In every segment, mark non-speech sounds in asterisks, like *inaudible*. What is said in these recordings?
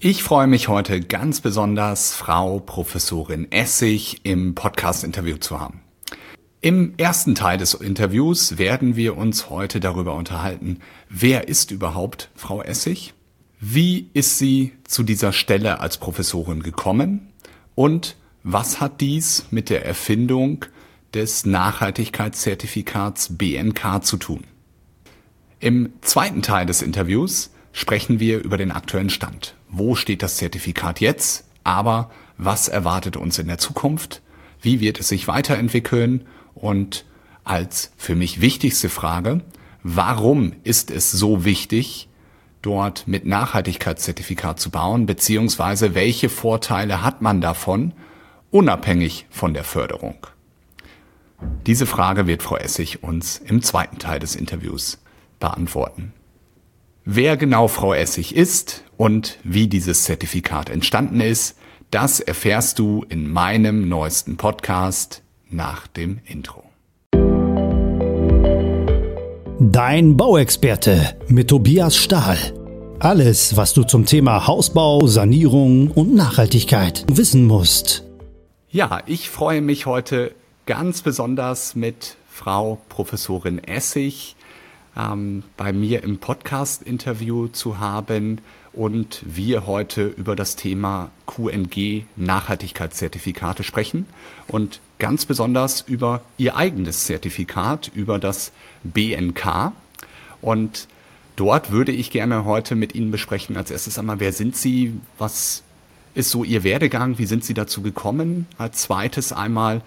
Ich freue mich heute ganz besonders, Frau Professorin Essig im Podcast-Interview zu haben. Im ersten Teil des Interviews werden wir uns heute darüber unterhalten, wer ist überhaupt Frau Essig? Wie ist sie zu dieser Stelle als Professorin gekommen? Und was hat dies mit der Erfindung des Nachhaltigkeitszertifikats BNK zu tun? Im zweiten Teil des Interviews sprechen wir über den aktuellen Stand. Wo steht das Zertifikat jetzt? Aber was erwartet uns in der Zukunft? Wie wird es sich weiterentwickeln? Und als für mich wichtigste Frage, warum ist es so wichtig, dort mit Nachhaltigkeitszertifikat zu bauen, beziehungsweise welche Vorteile hat man davon, unabhängig von der Förderung? Diese Frage wird Frau Essig uns im zweiten Teil des Interviews beantworten. Wer genau Frau Essig ist und wie dieses Zertifikat entstanden ist, das erfährst du in meinem neuesten Podcast nach dem Intro. Dein Bauexperte mit Tobias Stahl. Alles, was du zum Thema Hausbau, Sanierung und Nachhaltigkeit wissen musst. Ja, ich freue mich heute ganz besonders mit Frau Professorin Essig ähm, bei mir im Podcast-Interview zu haben und wir heute über das Thema QNG Nachhaltigkeitszertifikate sprechen und ganz besonders über Ihr eigenes Zertifikat, über das BNK. Und dort würde ich gerne heute mit Ihnen besprechen. Als erstes einmal, wer sind Sie? Was ist so Ihr Werdegang? Wie sind Sie dazu gekommen? Als zweites einmal,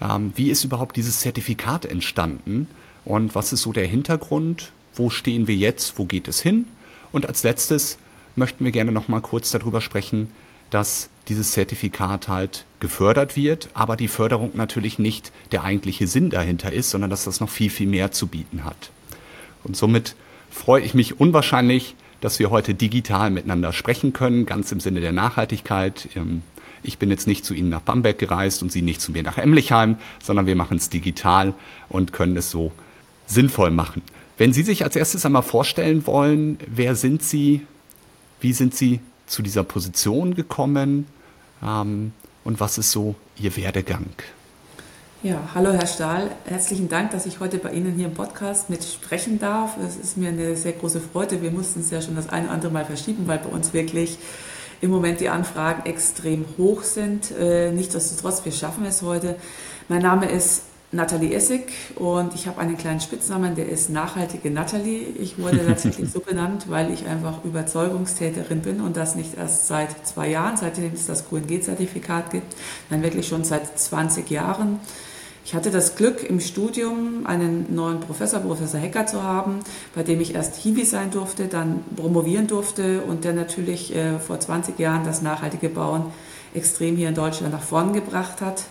ähm, wie ist überhaupt dieses Zertifikat entstanden? Und was ist so der Hintergrund? Wo stehen wir jetzt? Wo geht es hin? Und als letztes möchten wir gerne noch mal kurz darüber sprechen, dass dieses Zertifikat halt gefördert wird, aber die Förderung natürlich nicht der eigentliche Sinn dahinter ist, sondern dass das noch viel, viel mehr zu bieten hat. Und somit freue ich mich unwahrscheinlich, dass wir heute digital miteinander sprechen können, ganz im Sinne der Nachhaltigkeit. Ähm, ich bin jetzt nicht zu Ihnen nach Bamberg gereist und Sie nicht zu mir nach Emlichheim, sondern wir machen es digital und können es so sinnvoll machen. Wenn Sie sich als erstes einmal vorstellen wollen, wer sind Sie, wie sind Sie zu dieser Position gekommen ähm, und was ist so Ihr Werdegang? Ja, hallo Herr Stahl, herzlichen Dank, dass ich heute bei Ihnen hier im Podcast mit sprechen darf. Es ist mir eine sehr große Freude. Wir mussten es ja schon das eine oder andere Mal verschieben, weil bei uns wirklich im Moment die Anfragen extrem hoch sind. Äh, nichtsdestotrotz, wir schaffen es heute. Mein Name ist Nathalie Essig und ich habe einen kleinen Spitznamen, der ist Nachhaltige Nathalie. Ich wurde *laughs* tatsächlich so benannt, weil ich einfach Überzeugungstäterin bin und das nicht erst seit zwei Jahren, seitdem es das QNG-Zertifikat gibt, nein, wirklich schon seit 20 Jahren. Ich hatte das Glück, im Studium einen neuen Professor, Professor Hecker, zu haben, bei dem ich erst Hiwi sein durfte, dann promovieren durfte und der natürlich äh, vor 20 Jahren das nachhaltige Bauen extrem hier in Deutschland nach vorn gebracht hat.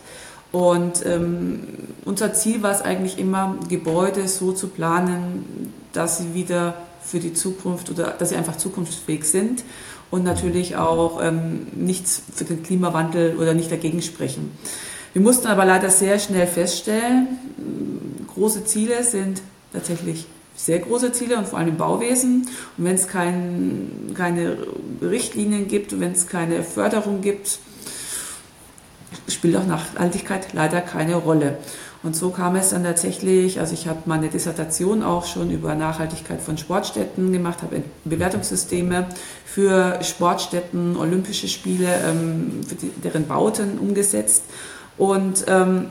Und ähm, unser Ziel war es eigentlich immer, Gebäude so zu planen, dass sie wieder für die Zukunft oder dass sie einfach zukunftsfähig sind und natürlich auch ähm, nichts für den Klimawandel oder nicht dagegen sprechen. Wir mussten aber leider sehr schnell feststellen, große Ziele sind tatsächlich sehr große Ziele und vor allem im Bauwesen. Und wenn es kein, keine Richtlinien gibt, wenn es keine Förderung gibt, spielt auch Nachhaltigkeit leider keine Rolle. Und so kam es dann tatsächlich, also ich habe meine Dissertation auch schon über Nachhaltigkeit von Sportstätten gemacht, habe Bewertungssysteme für Sportstätten, Olympische Spiele, ähm, die, deren Bauten umgesetzt und ähm,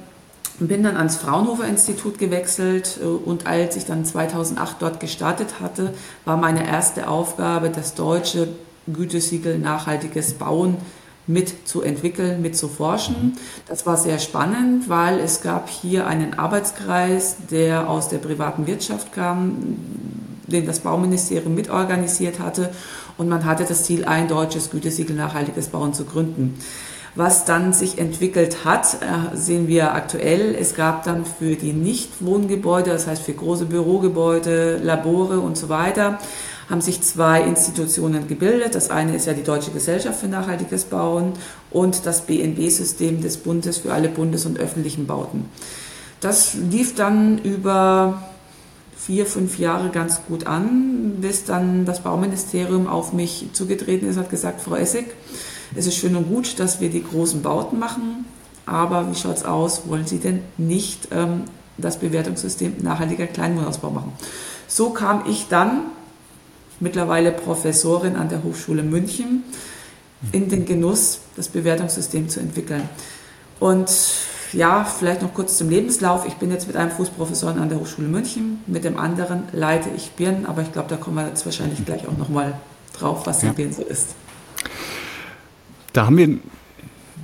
bin dann ans Fraunhofer Institut gewechselt äh, und als ich dann 2008 dort gestartet hatte, war meine erste Aufgabe, das deutsche Gütesiegel nachhaltiges Bauen mitzuentwickeln, mitzuforschen. Das war sehr spannend, weil es gab hier einen Arbeitskreis, der aus der privaten Wirtschaft kam, den das Bauministerium mitorganisiert hatte und man hatte das Ziel, ein deutsches Gütesiegel nachhaltiges Bauen zu gründen. Was dann sich entwickelt hat, äh, sehen wir aktuell. Es gab dann für die Nichtwohngebäude, das heißt für große Bürogebäude, Labore und so weiter, haben sich zwei Institutionen gebildet. Das eine ist ja die Deutsche Gesellschaft für nachhaltiges Bauen und das BNB-System des Bundes für alle Bundes- und öffentlichen Bauten. Das lief dann über vier, fünf Jahre ganz gut an, bis dann das Bauministerium auf mich zugetreten ist, hat gesagt, Frau Essig, es ist schön und gut, dass wir die großen Bauten machen, aber wie schaut es aus? Wollen Sie denn nicht ähm, das Bewertungssystem nachhaltiger Kleinwohnausbau machen? So kam ich dann, mittlerweile Professorin an der Hochschule München, in den Genuss, das Bewertungssystem zu entwickeln. Und ja, vielleicht noch kurz zum Lebenslauf. Ich bin jetzt mit einem Fußprofessor an der Hochschule München, mit dem anderen leite ich Birnen, aber ich glaube, da kommen wir jetzt wahrscheinlich gleich auch nochmal drauf, was die ja. Birnen so ist. Da haben wir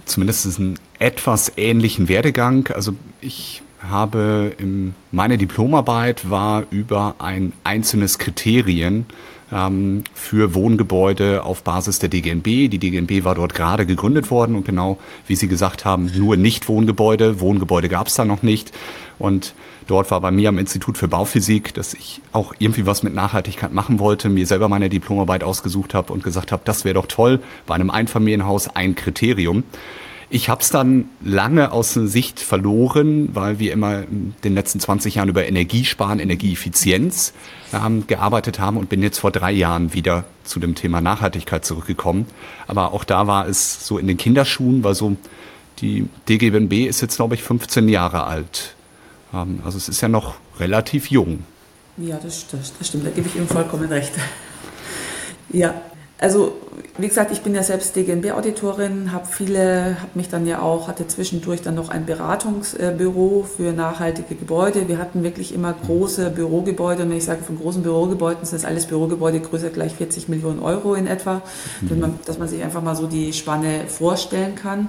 zumindest einen etwas ähnlichen Werdegang. Also ich habe im, meine Diplomarbeit war über ein einzelnes Kriterien ähm, für Wohngebäude auf Basis der DGNB. Die DGNB war dort gerade gegründet worden und genau wie Sie gesagt haben, nur Nicht-Wohngebäude. Wohngebäude gab es da noch nicht. Und dort war bei mir am Institut für Bauphysik, dass ich auch irgendwie was mit Nachhaltigkeit machen wollte, mir selber meine Diplomarbeit ausgesucht habe und gesagt habe, das wäre doch toll, bei einem Einfamilienhaus ein Kriterium. Ich habe es dann lange aus der Sicht verloren, weil wir immer in den letzten 20 Jahren über Energiesparen, Energieeffizienz ähm, gearbeitet haben und bin jetzt vor drei Jahren wieder zu dem Thema Nachhaltigkeit zurückgekommen. Aber auch da war es so in den Kinderschuhen, weil so die DGBNB ist jetzt, glaube ich, 15 Jahre alt. Ähm, also es ist ja noch relativ jung. Ja, das, das, das stimmt, da gebe ich Ihnen vollkommen recht. Ja, also wie gesagt, ich bin ja selbst DGNB-Auditorin, habe viele, habe mich dann ja auch, hatte zwischendurch dann noch ein Beratungsbüro für nachhaltige Gebäude. Wir hatten wirklich immer große Bürogebäude und wenn ich sage von großen Bürogebäuden, sind das alles Bürogebäude größer gleich 40 Millionen Euro in etwa, mhm. dass man sich einfach mal so die Spanne vorstellen kann.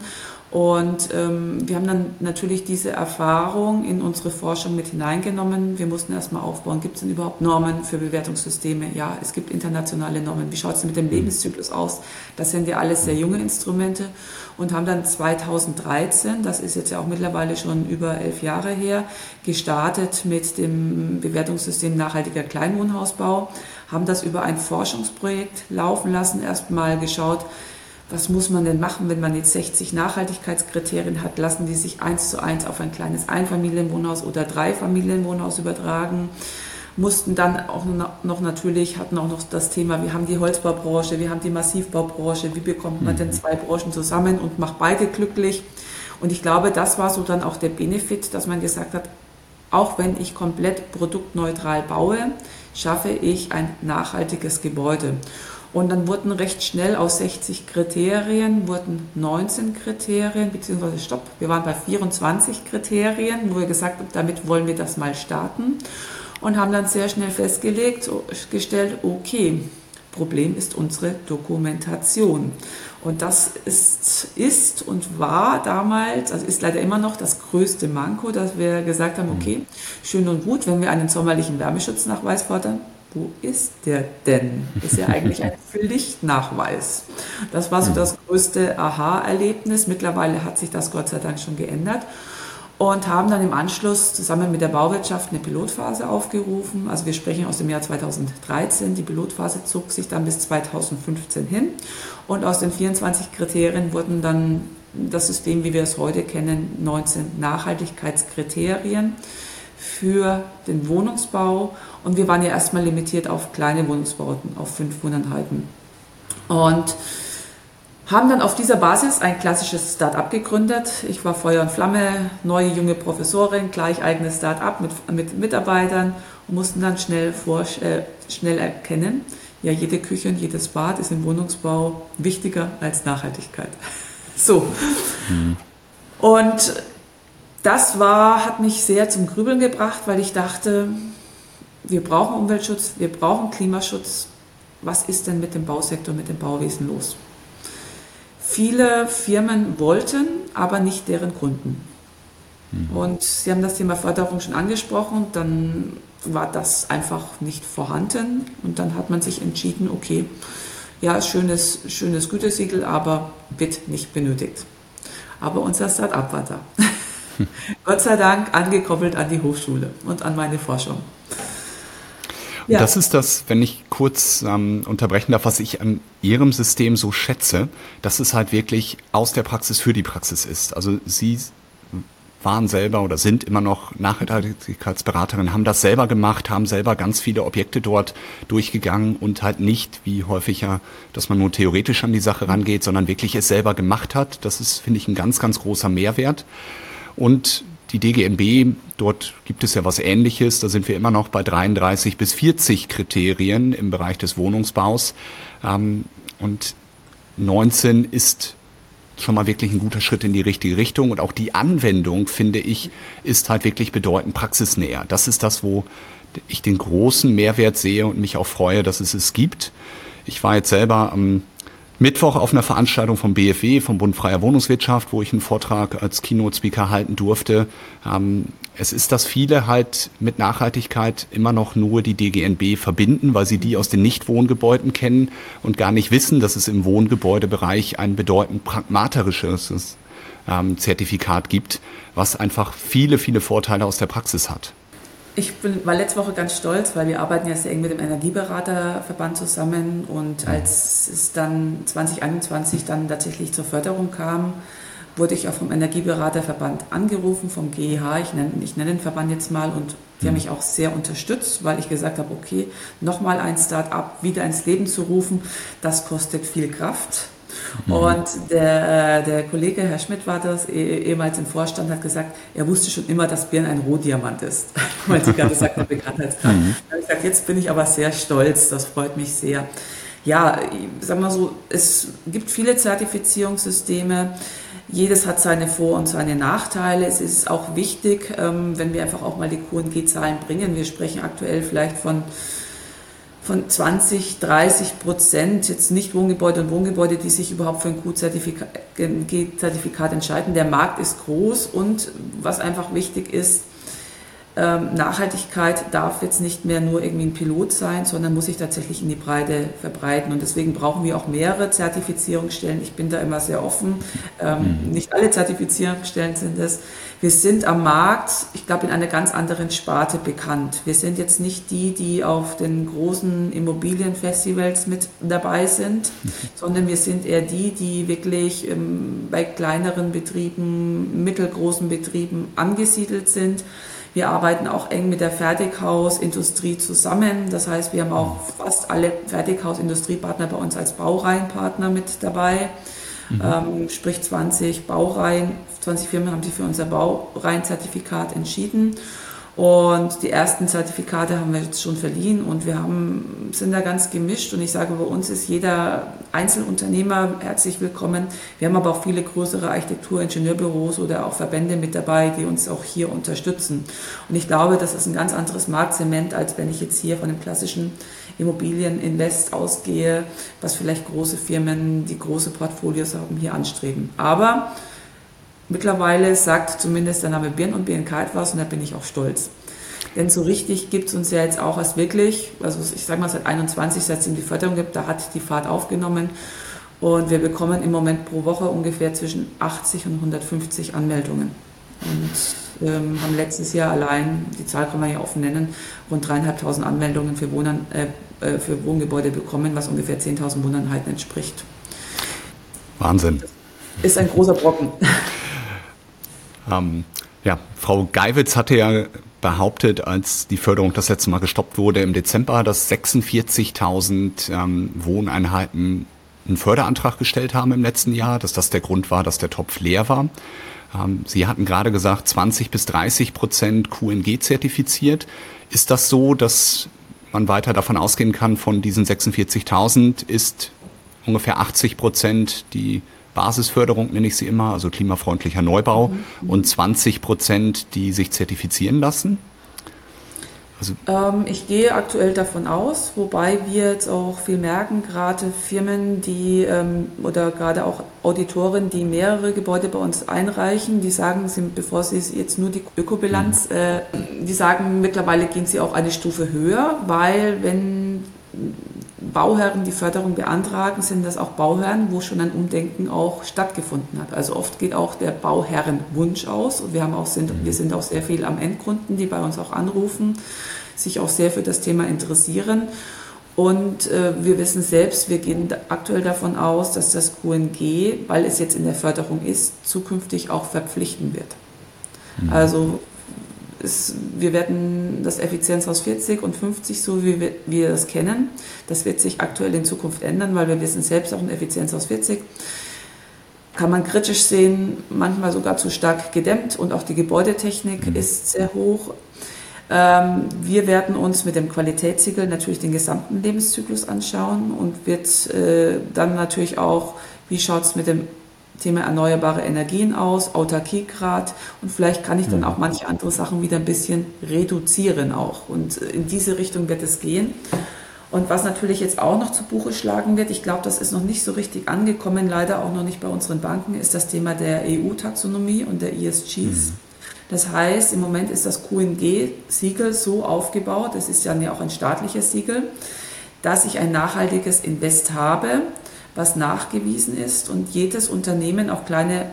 Und ähm, wir haben dann natürlich diese Erfahrung in unsere Forschung mit hineingenommen. Wir mussten erstmal aufbauen, gibt es denn überhaupt Normen für Bewertungssysteme? Ja, es gibt internationale Normen. Wie schaut es mit dem mhm. Lebenszyklus aus? Das sind ja alles sehr junge Instrumente und haben dann 2013, das ist jetzt ja auch mittlerweile schon über elf Jahre her, gestartet mit dem Bewertungssystem nachhaltiger Kleinwohnhausbau, haben das über ein Forschungsprojekt laufen lassen, erstmal geschaut, was muss man denn machen, wenn man jetzt 60 Nachhaltigkeitskriterien hat? Lassen die sich eins zu eins auf ein kleines Einfamilienwohnhaus oder Dreifamilienwohnhaus übertragen? Mussten dann auch noch natürlich, hatten auch noch das Thema, wir haben die Holzbaubranche, wir haben die Massivbaubranche, wie bekommt man denn mhm. zwei Branchen zusammen und macht beide glücklich? Und ich glaube, das war so dann auch der Benefit, dass man gesagt hat, auch wenn ich komplett produktneutral baue, schaffe ich ein nachhaltiges Gebäude. Und dann wurden recht schnell aus 60 Kriterien, wurden 19 Kriterien, beziehungsweise stopp, wir waren bei 24 Kriterien, wo wir gesagt haben, damit wollen wir das mal starten. Und haben dann sehr schnell festgelegt, gestellt, okay, Problem ist unsere Dokumentation. Und das ist, ist und war damals, also ist leider immer noch das größte Manko, dass wir gesagt haben, okay, schön und gut, wenn wir einen sommerlichen Wärmeschutznachweis fordern, wo ist der denn? Ist ja eigentlich ein *laughs* Pflichtnachweis. Das war so das größte Aha-Erlebnis. Mittlerweile hat sich das Gott sei Dank schon geändert und haben dann im Anschluss zusammen mit der Bauwirtschaft eine Pilotphase aufgerufen. Also wir sprechen aus dem Jahr 2013. Die Pilotphase zog sich dann bis 2015 hin und aus den 24 Kriterien wurden dann das System, wie wir es heute kennen, 19 Nachhaltigkeitskriterien für den Wohnungsbau und wir waren ja erstmal limitiert auf kleine Wohnungsbauten, auf fünf Wohneinheiten. Und haben dann auf dieser Basis ein klassisches Start-up gegründet. Ich war Feuer und Flamme, neue junge Professorin, gleich eigenes Start-up mit, mit Mitarbeitern und mussten dann schnell, vor, äh, schnell erkennen, ja, jede Küche und jedes Bad ist im Wohnungsbau wichtiger als Nachhaltigkeit. *laughs* So. Mhm. Und das war, hat mich sehr zum Grübeln gebracht, weil ich dachte, wir brauchen Umweltschutz, wir brauchen Klimaschutz. Was ist denn mit dem Bausektor, mit dem Bauwesen los? Viele Firmen wollten, aber nicht deren Kunden. Mhm. Und Sie haben das Thema Förderung schon angesprochen, dann war das einfach nicht vorhanden und dann hat man sich entschieden, okay, ja, schönes, schönes Gütesiegel, aber wird nicht benötigt. Aber unser Start-up war da. *laughs* Gott sei Dank angekoppelt an die Hochschule und an meine Forschung. Ja. Das ist das, wenn ich kurz ähm, unterbrechen darf, was ich an Ihrem System so schätze, dass es halt wirklich aus der Praxis für die Praxis ist. Also Sie waren selber oder sind immer noch Nachhaltigkeitsberaterinnen, haben das selber gemacht, haben selber ganz viele Objekte dort durchgegangen und halt nicht, wie häufig ja, dass man nur theoretisch an die Sache rangeht, sondern wirklich es selber gemacht hat. Das ist, finde ich, ein ganz, ganz großer Mehrwert. Und die DGNB, dort gibt es ja was Ähnliches. Da sind wir immer noch bei 33 bis 40 Kriterien im Bereich des Wohnungsbaus. Ähm, und 19 ist schon mal wirklich ein guter Schritt in die richtige Richtung. Und auch die Anwendung, finde ich, ist halt wirklich bedeutend praxisnäher. Das ist das, wo ich den großen Mehrwert sehe und mich auch freue, dass es es gibt. Ich war jetzt selber am Mittwoch auf einer Veranstaltung vom BFW, vom Bund Freier Wohnungswirtschaft, wo ich einen Vortrag als Keynote-Speaker halten durfte. Ähm, es ist, dass viele halt mit Nachhaltigkeit immer noch nur die DGNB verbinden, weil sie die aus den Nichtwohngebäuden kennen und gar nicht wissen, dass es im Wohngebäudebereich ein bedeutend pragmatisches ähm, Zertifikat gibt, was einfach viele, viele Vorteile aus der Praxis hat. Ich bin, war letzte Woche ganz stolz, weil wir arbeiten ja sehr eng mit dem Energieberaterverband zusammen und mhm. als es dann 2021 dann tatsächlich zur Förderung kam, wurde ich auch vom Energieberaterverband angerufen, vom GEH, ich nenne, ich nenne den Verband jetzt mal und die haben mhm. mich auch sehr unterstützt, weil ich gesagt habe, okay, nochmal ein Start-up wieder ins Leben zu rufen, das kostet viel Kraft. Mhm. Und der, der Kollege, Herr Schmidt war das, eh, ehemals im Vorstand, hat gesagt, er wusste schon immer, dass Birn ein Rohdiamant ist, *laughs* weil Sie gerade sagten, Bekanntheitsgrad. Mhm. Da habe ich gesagt, jetzt bin ich aber sehr stolz, das freut mich sehr. Ja, ich sag mal so, es gibt viele Zertifizierungssysteme. Jedes hat seine Vor- und seine Nachteile. Es ist auch wichtig, ähm, wenn wir einfach auch mal die QNG-Zahlen bringen. Wir sprechen aktuell vielleicht von von 20, 30 Prozent, jetzt nicht Wohngebäude und Wohngebäude, die sich überhaupt für ein Q-Zertifikat entscheiden. Der Markt ist groß und was einfach wichtig ist, ähm, Nachhaltigkeit darf jetzt nicht mehr nur irgendwie ein Pilot sein, sondern muss sich tatsächlich in die Breite verbreiten. Und deswegen brauchen wir auch mehrere Zertifizierungsstellen. Ich bin da immer sehr offen. Ähm, mhm. Nicht alle Zertifizierungsstellen sind es. Wir sind am Markt, ich glaube, in einer ganz anderen Sparte bekannt. Wir sind jetzt nicht die, die auf den großen Immobilienfestivals mit dabei sind, mhm. sondern wir sind eher die, die wirklich ähm, bei kleineren Betrieben, mittelgroßen Betrieben angesiedelt sind wir arbeiten auch eng mit der Fertighausindustrie zusammen. Das heißt, wir haben auch fast alle Fertighausindustriepartner bei uns als Baureihenpartner mit dabei. Mhm. Ähm, sprich 20 Baureihen, 20 Firmen haben sich für unser Baureihenzertifikat entschieden. Und die ersten Zertifikate haben wir jetzt schon verliehen und wir haben, sind da ganz gemischt. Und ich sage, bei uns ist jeder Einzelunternehmer herzlich willkommen. Wir haben aber auch viele größere Architektur-Ingenieurbüros oder auch Verbände mit dabei, die uns auch hier unterstützen. Und ich glaube, das ist ein ganz anderes Marktsement, als wenn ich jetzt hier von dem klassischen Immobilieninvest ausgehe, was vielleicht große Firmen, die große Portfolios haben, hier anstreben. Aber Mittlerweile sagt zumindest der Name Birn und BNK etwas und da bin ich auch stolz. Denn so richtig gibt es uns ja jetzt auch was wirklich, also ich sage mal seit 21, seit es die Förderung gibt, da hat die Fahrt aufgenommen und wir bekommen im Moment pro Woche ungefähr zwischen 80 und 150 Anmeldungen. Und ähm, haben letztes Jahr allein, die Zahl kann man ja offen nennen, rund dreieinhalbtausend Anmeldungen für, Wohnen, äh, äh für Wohngebäude bekommen, was ungefähr 10.000 Wohneinheiten entspricht. Wahnsinn. Ist ein großer Brocken. Ähm, ja, Frau Geiwitz hatte ja behauptet, als die Förderung das letzte Mal gestoppt wurde im Dezember, dass 46.000 ähm, Wohneinheiten einen Förderantrag gestellt haben im letzten Jahr, dass das der Grund war, dass der Topf leer war. Ähm, Sie hatten gerade gesagt, 20 bis 30 Prozent QNG zertifiziert. Ist das so, dass man weiter davon ausgehen kann, von diesen 46.000 ist ungefähr 80 Prozent die Basisförderung nenne ich sie immer, also klimafreundlicher Neubau mhm. und 20 Prozent, die sich zertifizieren lassen? Also ähm, ich gehe aktuell davon aus, wobei wir jetzt auch viel merken, gerade Firmen, die ähm, oder gerade auch Auditoren, die mehrere Gebäude bei uns einreichen, die sagen, sie, bevor sie jetzt nur die Ökobilanz, mhm. äh, die sagen, mittlerweile gehen sie auch eine Stufe höher, weil wenn Bauherren die Förderung beantragen, sind das auch Bauherren, wo schon ein Umdenken auch stattgefunden hat. Also oft geht auch der Bauherrenwunsch aus. Und wir, haben auch, sind, wir sind auch sehr viel am Endkunden, die bei uns auch anrufen, sich auch sehr für das Thema interessieren. Und äh, wir wissen selbst, wir gehen aktuell davon aus, dass das QNG, weil es jetzt in der Förderung ist, zukünftig auch verpflichten wird. Mhm. Also ist, wir werden das Effizienzhaus 40 und 50, so wie wir, wir das kennen, das wird sich aktuell in Zukunft ändern, weil wir wissen selbst auch ein Effizienzhaus 40 kann man kritisch sehen, manchmal sogar zu stark gedämmt und auch die Gebäudetechnik mhm. ist sehr hoch. Ähm, wir werden uns mit dem Qualitätssiegel natürlich den gesamten Lebenszyklus anschauen und wird äh, dann natürlich auch, wie schaut es mit dem Thema erneuerbare Energien aus, Autarkiegrad und vielleicht kann ich dann mhm. auch manche andere Sachen wieder ein bisschen reduzieren auch. Und in diese Richtung wird es gehen. Und was natürlich jetzt auch noch zu Buche schlagen wird, ich glaube, das ist noch nicht so richtig angekommen, leider auch noch nicht bei unseren Banken, ist das Thema der EU-Taxonomie und der ESGs. Mhm. Das heißt, im Moment ist das QNG-Siegel so aufgebaut, das ist ja auch ein staatliches Siegel, dass ich ein nachhaltiges Invest habe, was nachgewiesen ist und jedes Unternehmen, auch kleine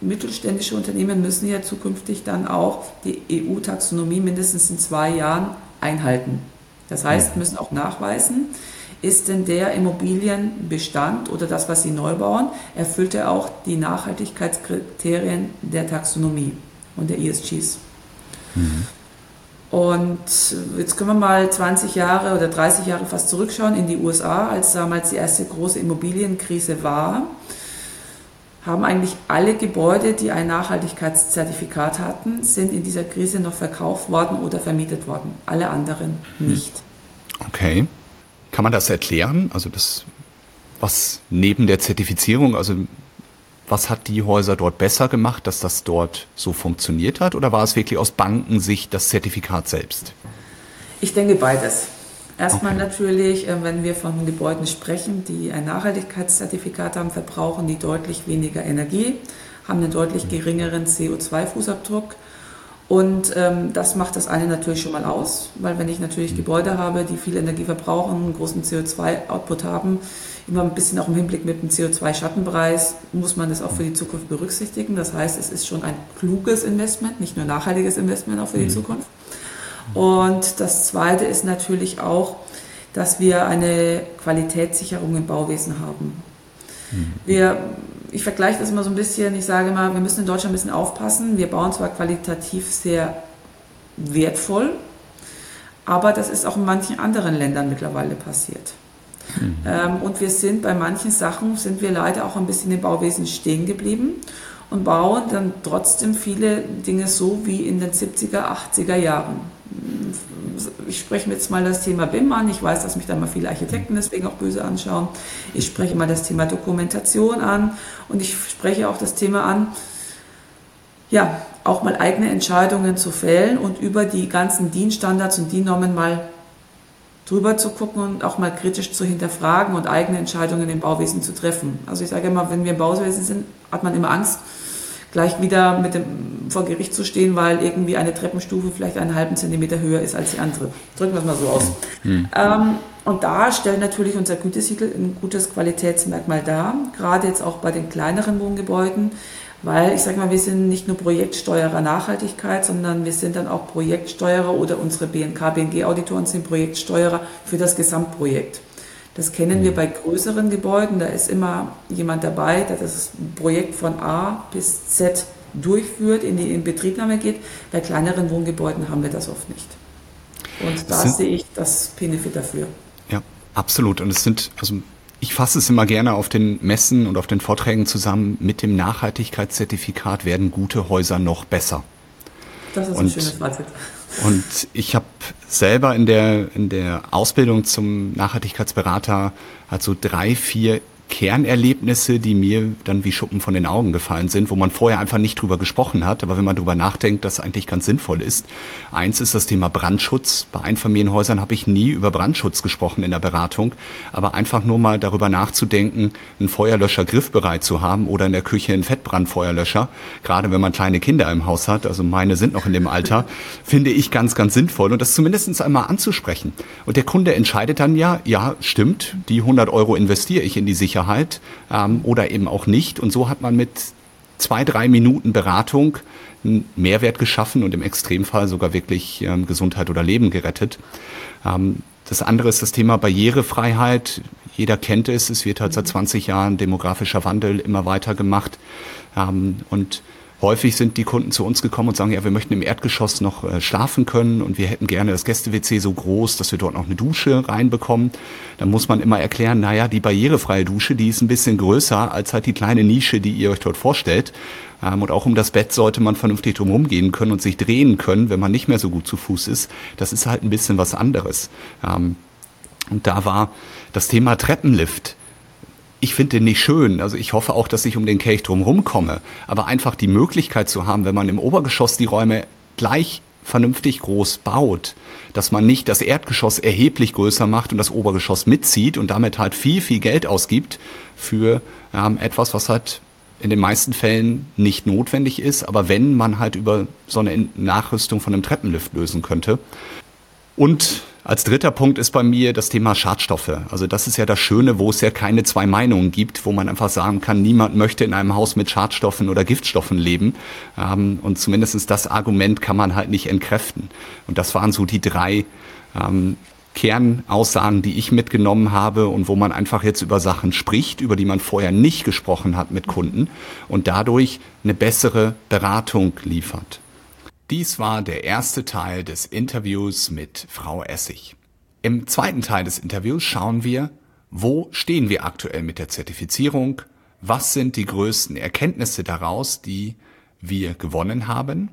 mittelständische Unternehmen, müssen ja zukünftig dann auch die EU-Taxonomie mindestens in zwei Jahren einhalten. Das heißt, müssen auch nachweisen, ist denn der Immobilienbestand oder das, was sie neu bauen, erfüllt er auch die Nachhaltigkeitskriterien der Taxonomie und der ESGs. Mhm. Und jetzt können wir mal 20 Jahre oder 30 Jahre fast zurückschauen in die USA, als damals die erste große Immobilienkrise war. Haben eigentlich alle Gebäude, die ein Nachhaltigkeitszertifikat hatten, sind in dieser Krise noch verkauft worden oder vermietet worden. Alle anderen hm. nicht. Okay. Kann man das erklären? Also das, was neben der Zertifizierung, also was hat die Häuser dort besser gemacht, dass das dort so funktioniert hat? Oder war es wirklich aus Bankensicht das Zertifikat selbst? Ich denke beides. Erstmal okay. natürlich, äh, wenn wir von Gebäuden sprechen, die ein Nachhaltigkeitszertifikat haben, verbrauchen die deutlich weniger Energie, haben einen deutlich geringeren CO2-Fußabdruck. Und ähm, das macht das eine natürlich schon mal aus, weil wenn ich natürlich mhm. Gebäude habe, die viel Energie verbrauchen, einen großen CO2-Output haben, immer ein bisschen auch im Hinblick mit dem CO2-Schattenpreis muss man das auch für die Zukunft berücksichtigen. Das heißt, es ist schon ein kluges Investment, nicht nur nachhaltiges Investment auch für die mhm. Zukunft. Und das Zweite ist natürlich auch, dass wir eine Qualitätssicherung im Bauwesen haben. Mhm. Wir, ich vergleiche das immer so ein bisschen, ich sage immer, wir müssen in Deutschland ein bisschen aufpassen. Wir bauen zwar qualitativ sehr wertvoll, aber das ist auch in manchen anderen Ländern mittlerweile passiert. Mhm. Ähm, und wir sind bei manchen Sachen, sind wir leider auch ein bisschen im Bauwesen stehen geblieben und bauen dann trotzdem viele Dinge so wie in den 70er, 80er Jahren. Ich spreche jetzt mal das Thema BIM an. Ich weiß, dass mich da mal viele Architekten deswegen auch böse anschauen. Ich spreche mal das Thema Dokumentation an und ich spreche auch das Thema an, ja, auch mal eigene Entscheidungen zu fällen und über die ganzen DIN-Standards und DIN-Normen mal drüber zu gucken und auch mal kritisch zu hinterfragen und eigene Entscheidungen im Bauwesen zu treffen. Also ich sage immer, wenn wir im Bauwesen sind, hat man immer Angst, gleich wieder mit dem, vor Gericht zu stehen, weil irgendwie eine Treppenstufe vielleicht einen halben Zentimeter höher ist als die andere. Drücken wir es mal so aus. Mhm. Ähm, und da stellt natürlich unser Gütesiegel ein gutes Qualitätsmerkmal dar, gerade jetzt auch bei den kleineren Wohngebäuden, weil ich sage mal, wir sind nicht nur Projektsteuerer Nachhaltigkeit, sondern wir sind dann auch Projektsteuerer oder unsere BNK, BNG-Auditoren sind Projektsteuerer für das Gesamtprojekt. Das kennen wir mhm. bei größeren Gebäuden, da ist immer jemand dabei, der das Projekt von A bis Z durchführt, in die Inbetriebnahme geht. Bei kleineren Wohngebäuden haben wir das oft nicht. Und da sehe ich das Benefit dafür. Ja, absolut. Und es sind, also ich fasse es immer gerne auf den Messen und auf den Vorträgen zusammen. Mit dem Nachhaltigkeitszertifikat werden gute Häuser noch besser. Das ist und, ein schönes Fazit. Und ich habe selber in der, in der Ausbildung zum Nachhaltigkeitsberater halt so drei, vier Kernerlebnisse, die mir dann wie Schuppen von den Augen gefallen sind, wo man vorher einfach nicht drüber gesprochen hat, aber wenn man drüber nachdenkt, das eigentlich ganz sinnvoll ist. Eins ist das Thema Brandschutz. Bei Einfamilienhäusern habe ich nie über Brandschutz gesprochen in der Beratung, aber einfach nur mal darüber nachzudenken, einen Feuerlöscher griffbereit zu haben oder in der Küche einen Fettbrandfeuerlöscher, gerade wenn man kleine Kinder im Haus hat, also meine sind noch in dem Alter, *laughs* finde ich ganz, ganz sinnvoll und das zumindest einmal anzusprechen. Und der Kunde entscheidet dann ja, ja, stimmt, die 100 Euro investiere ich in die Sicherheit Sicherheit ähm, oder eben auch nicht. Und so hat man mit zwei, drei Minuten Beratung einen Mehrwert geschaffen und im Extremfall sogar wirklich ähm, Gesundheit oder Leben gerettet. Ähm, das andere ist das Thema Barrierefreiheit. Jeder kennt es. Es wird halt seit 20 Jahren demografischer Wandel immer weiter gemacht. Ähm, und Häufig sind die Kunden zu uns gekommen und sagen, ja, wir möchten im Erdgeschoss noch äh, schlafen können und wir hätten gerne das Gäste-WC so groß, dass wir dort noch eine Dusche reinbekommen. Dann muss man immer erklären, naja, die barrierefreie Dusche, die ist ein bisschen größer als halt die kleine Nische, die ihr euch dort vorstellt. Ähm, und auch um das Bett sollte man vernünftig drumherum gehen können und sich drehen können, wenn man nicht mehr so gut zu Fuß ist. Das ist halt ein bisschen was anderes. Ähm, und da war das Thema Treppenlift ich finde den nicht schön. Also ich hoffe auch, dass ich um den Kelch drumherum komme. Aber einfach die Möglichkeit zu haben, wenn man im Obergeschoss die Räume gleich vernünftig groß baut, dass man nicht das Erdgeschoss erheblich größer macht und das Obergeschoss mitzieht und damit halt viel, viel Geld ausgibt für ähm, etwas, was halt in den meisten Fällen nicht notwendig ist, aber wenn man halt über so eine Nachrüstung von einem Treppenlift lösen könnte. Und als dritter Punkt ist bei mir das Thema Schadstoffe. Also das ist ja das Schöne, wo es ja keine zwei Meinungen gibt, wo man einfach sagen kann, niemand möchte in einem Haus mit Schadstoffen oder Giftstoffen leben. Ähm, und zumindest das Argument kann man halt nicht entkräften. Und das waren so die drei ähm, Kernaussagen, die ich mitgenommen habe und wo man einfach jetzt über Sachen spricht, über die man vorher nicht gesprochen hat mit Kunden und dadurch eine bessere Beratung liefert. Dies war der erste Teil des Interviews mit Frau Essig. Im zweiten Teil des Interviews schauen wir, wo stehen wir aktuell mit der Zertifizierung, was sind die größten Erkenntnisse daraus, die wir gewonnen haben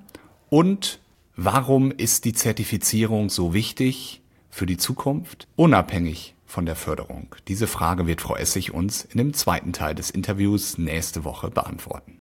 und warum ist die Zertifizierung so wichtig für die Zukunft, unabhängig von der Förderung. Diese Frage wird Frau Essig uns in dem zweiten Teil des Interviews nächste Woche beantworten.